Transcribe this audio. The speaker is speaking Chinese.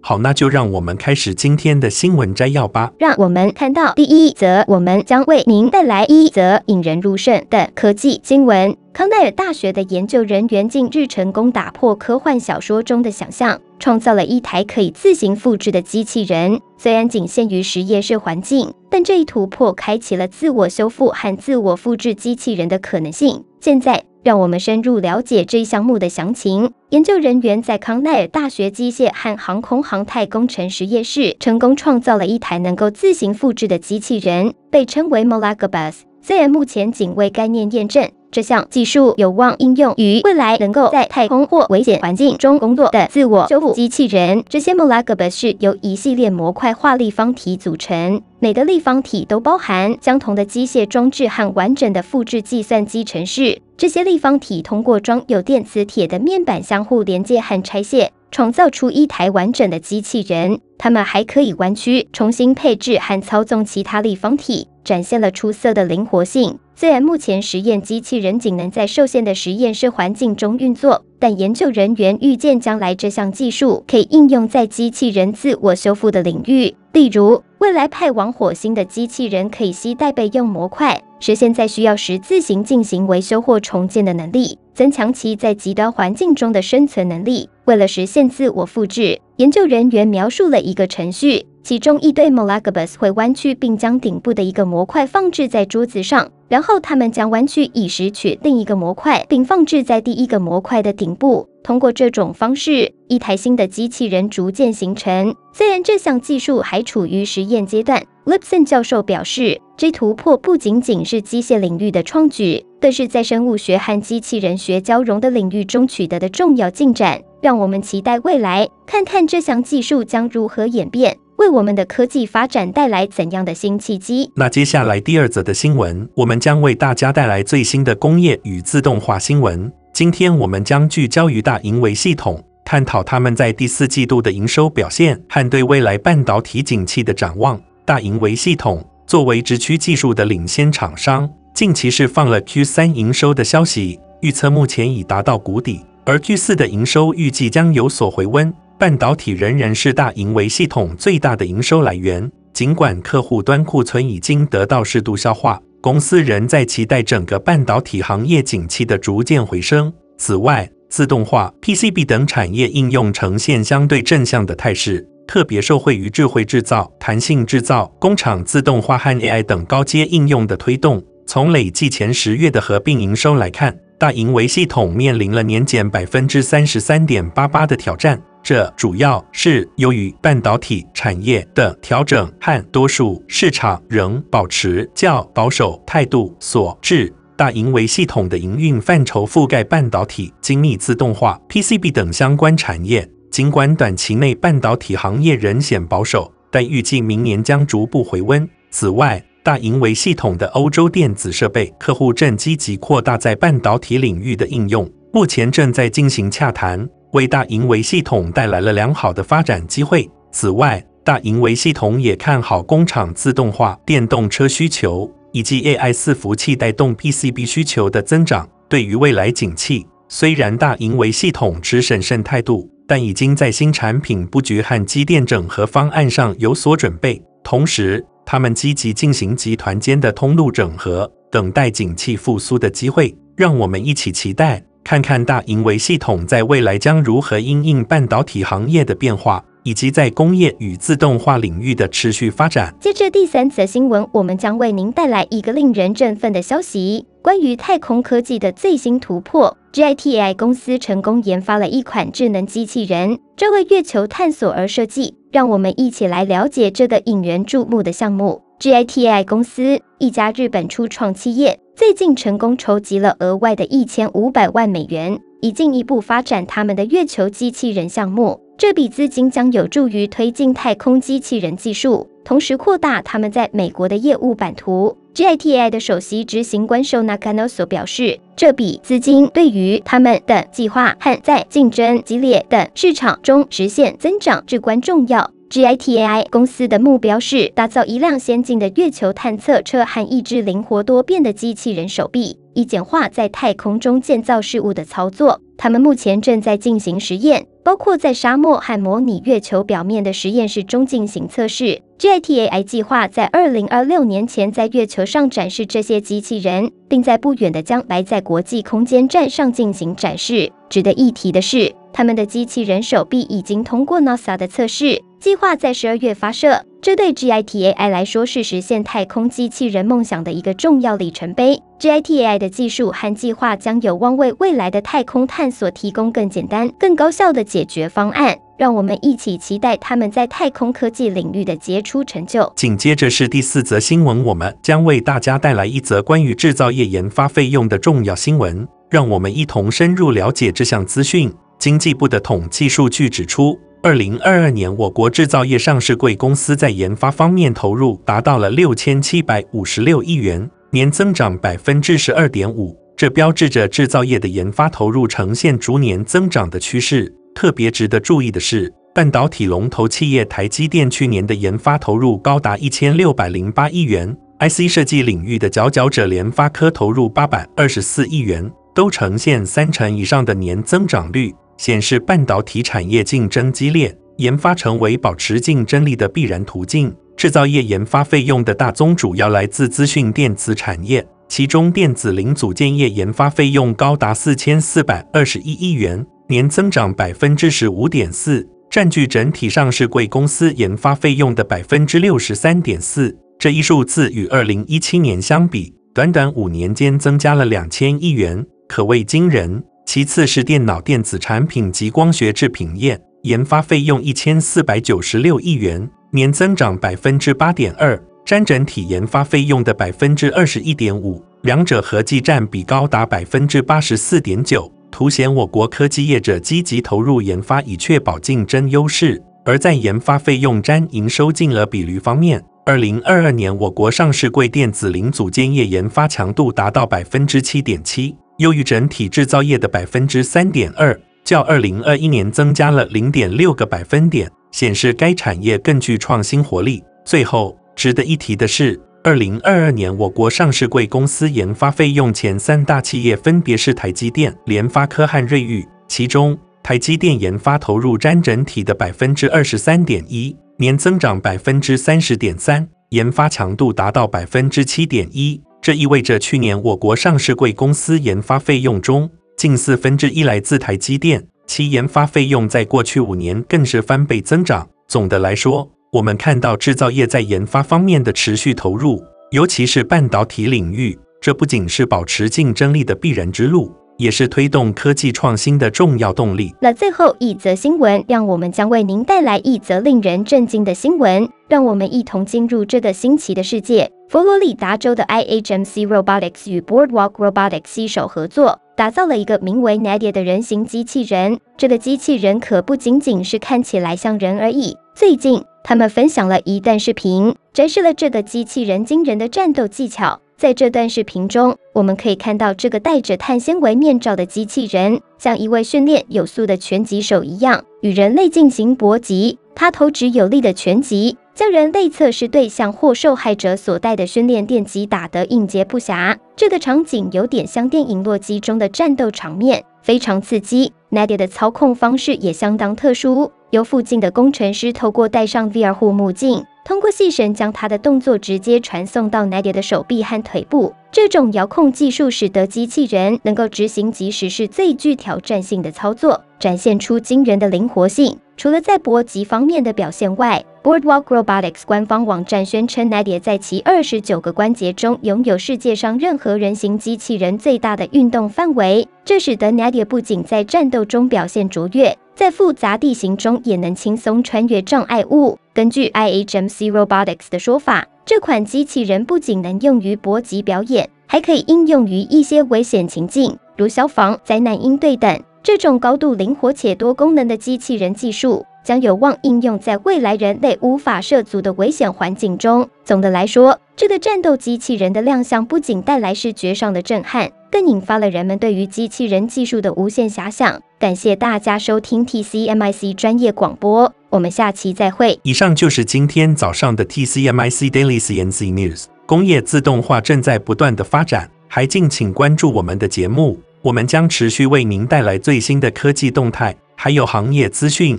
好，那就让我们开始今天的新闻摘要吧。让我们看到第一则，我们将为您带来一则引人入胜的科技新闻。康奈尔大学的研究人员近日成功打破科幻小说中的想象，创造了一台可以自行复制的机器人。虽然仅限于实验室环境，但这一突破开启了自我修复和自我复制机器人的可能性。现在。让我们深入了解这一项目的详情。研究人员在康奈尔大学机械和航空航太工程实验室成功创造了一台能够自行复制的机器人，被称为 Molagabus。虽然目前仅为概念验证。这项技术有望应用于未来能够在太空或危险环境中工作的自我修复机器人。这些 molaga 是由一系列模块化立方体组成，每个立方体都包含相同的机械装置和完整的复制计算机程式。这些立方体通过装有电磁铁的面板相互连接和拆卸，创造出一台完整的机器人。它们还可以弯曲、重新配置和操纵其他立方体，展现了出色的灵活性。虽然目前实验机器人仅能在受限的实验室环境中运作，但研究人员预见将来这项技术可以应用在机器人自我修复的领域。例如，未来派往火星的机器人可以携带备用模块，实现在需要时自行进行维修或重建的能力，增强其在极端环境中的生存能力。为了实现自我复制，研究人员描述了一个程序。其中一对 Molagabus 会弯曲，并将顶部的一个模块放置在桌子上，然后他们将弯曲以拾取另一个模块，并放置在第一个模块的顶部。通过这种方式，一台新的机器人逐渐形成。虽然这项技术还处于实验阶段，Lipson 教授表示，这突破不仅仅是机械领域的创举，更是在生物学和机器人学交融的领域中取得的重要进展。让我们期待未来，看看这项技术将如何演变。为我们的科技发展带来怎样的新契机？那接下来第二则的新闻，我们将为大家带来最新的工业与自动化新闻。今天我们将聚焦于大盈维系统，探讨他们在第四季度的营收表现和对未来半导体景气的展望。大盈维系统作为直驱技术的领先厂商，近期释放了 Q 三营收的消息，预测目前已达到谷底，而 Q 四的营收预计将有所回温。半导体仍然是大盈维系统最大的营收来源，尽管客户端库存已经得到适度消化，公司仍在期待整个半导体行业景气的逐渐回升。此外，自动化、PCB 等产业应用呈现相对正向的态势，特别受惠于智慧制造、弹性制造、工厂自动化和 AI 等高阶应用的推动。从累计前十月的合并营收来看，大盈维系统面临了年减百分之三十三点八八的挑战。这主要是由于半导体产业的调整和多数市场仍保持较保守态度所致。大盈维系统的营运范畴覆盖半导体、精密自动化、PCB 等相关产业。尽管短期内半导体行业仍显保守，但预计明年将逐步回温。此外，大盈维系统的欧洲电子设备客户正积极扩大在半导体领域的应用，目前正在进行洽谈。为大盈维系统带来了良好的发展机会。此外，大盈维系统也看好工厂自动化、电动车需求以及 AI 伺服器带动 PCB 需求的增长。对于未来景气，虽然大盈维系统持审慎态度，但已经在新产品布局和机电整合方案上有所准备。同时，他们积极进行集团间的通路整合，等待景气复苏的机会。让我们一起期待。看看大盈维系统在未来将如何因应半导体行业的变化，以及在工业与自动化领域的持续发展。接着第三则新闻，我们将为您带来一个令人振奋的消息：关于太空科技的最新突破，GITAI 公司成功研发了一款智能机器人，这为月球探索而设计。让我们一起来了解这个引人注目的项目。GITAI 公司，一家日本初创企业。最近成功筹集了额外的一千五百万美元，以进一步发展他们的月球机器人项目。这笔资金将有助于推进太空机器人技术，同时扩大他们在美国的业务版图。Gitai 的首席执行官受纳卡诺索表示，这笔资金对于他们的计划和在竞争激烈的市场中实现增长至关重要。GITAI 公司的目标是打造一辆先进的月球探测车和一只灵活多变的机器人手臂，以简化在太空中建造事物的操作。他们目前正在进行实验，包括在沙漠和模拟月球表面的实验室中进行测试。GITA I 计划在二零二六年前在月球上展示这些机器人，并在不远的将来在国际空间站上进行展示。值得一提的是，他们的机器人手臂已经通过 NASA 的测试。计划在十二月发射，这对 GITAI 来说是实现太空机器人梦想的一个重要里程碑。GITAI 的技术和计划将有望为未来的太空探索提供更简单、更高效的解决方案。让我们一起期待他们在太空科技领域的杰出成就。紧接着是第四则新闻，我们将为大家带来一则关于制造业研发费用的重要新闻。让我们一同深入了解这项资讯。经济部的统计数据指出，二零二二年，我国制造业上市贵公司在研发方面投入达到了六千七百五十六亿元，年增长百分之十二点五。这标志着制造业的研发投入呈现逐年增长的趋势。特别值得注意的是，半导体龙头企业台积电去年的研发投入高达一千六百零八亿元，IC 设计领域的佼佼者联发科投入八百二十四亿元，都呈现三成以上的年增长率。显示半导体产业竞争激烈，研发成为保持竞争力的必然途径。制造业研发费用的大宗主要来自资讯电子产业，其中电子零组件业研发费用高达四千四百二十一亿元，年增长百分之十五点四，占据整体上市柜公司研发费用的百分之六十三点四。这一数字与二零一七年相比，短短五年间增加了两千亿元，可谓惊人。其次是电脑电子产品及光学制品业，研发费用一千四百九十六亿元，年增长百分之八点二，占整体研发费用的百分之二十一点五，两者合计占比高达百分之八十四点九，凸显我国科技业者积极投入研发以确保竞争优势。而在研发费用占营收净额比率方面，二零二二年我国上市柜电子零组件业研发强度达到百分之七点七。优于整体制造业的百分之三点二，较二零二一年增加了零点六个百分点，显示该产业更具创新活力。最后，值得一提的是，二零二二年我国上市贵公司研发费用前三大企业分别是台积电、联发科和瑞昱，其中台积电研发投入占整体的百分之二十三点一，年增长百分之三十点三，研发强度达到百分之七点一。这意味着去年我国上市贵公司研发费用中，近四分之一来自台积电，其研发费用在过去五年更是翻倍增长。总的来说，我们看到制造业在研发方面的持续投入，尤其是半导体领域，这不仅是保持竞争力的必然之路。也是推动科技创新的重要动力。那最后一则新闻，让我们将为您带来一则令人震惊的新闻。让我们一同进入这个新奇的世界。佛罗里达州的 IHMC Robotics 与 Boardwalk Robotics 携手合作，打造了一个名为 Nadia 的人形机器人。这个机器人可不仅仅是看起来像人而已。最近，他们分享了一段视频，展示了这个机器人惊人的战斗技巧。在这段视频中，我们可以看到这个戴着碳纤维面罩的机器人，像一位训练有素的拳击手一样，与人类进行搏击。他投掷有力的拳击，将人类测试对象或受害者所带的训练电击打得应接不暇。这个场景有点像电影《洛基》中的战斗场面，非常刺激。Nadia 的操控方式也相当特殊，由附近的工程师透过戴上 VR 护目镜。通过细绳将他的动作直接传送到 Nadia 的手臂和腿部，这种遥控技术使得机器人能够执行即使是最具挑战性的操作，展现出惊人的灵活性。除了在搏击方面的表现外，Boardwalk Robotics 官方网站宣称，Nadia 在其二十九个关节中拥有世界上任何人形机器人最大的运动范围，这使得 Nadia 不仅在战斗中表现卓越。在复杂地形中也能轻松穿越障碍物。根据 IHMC Robotics 的说法，这款机器人不仅能用于搏击表演，还可以应用于一些危险情境，如消防、灾难应对等。这种高度灵活且多功能的机器人技术，将有望应用在未来人类无法涉足的危险环境中。总的来说，这个战斗机器人的亮相不仅带来视觉上的震撼，更引发了人们对于机器人技术的无限遐想。感谢大家收听 TCMIC 专业广播，我们下期再会。以上就是今天早上的 TCMIC Daily CNC News。工业自动化正在不断的发展，还敬请关注我们的节目，我们将持续为您带来最新的科技动态，还有行业资讯。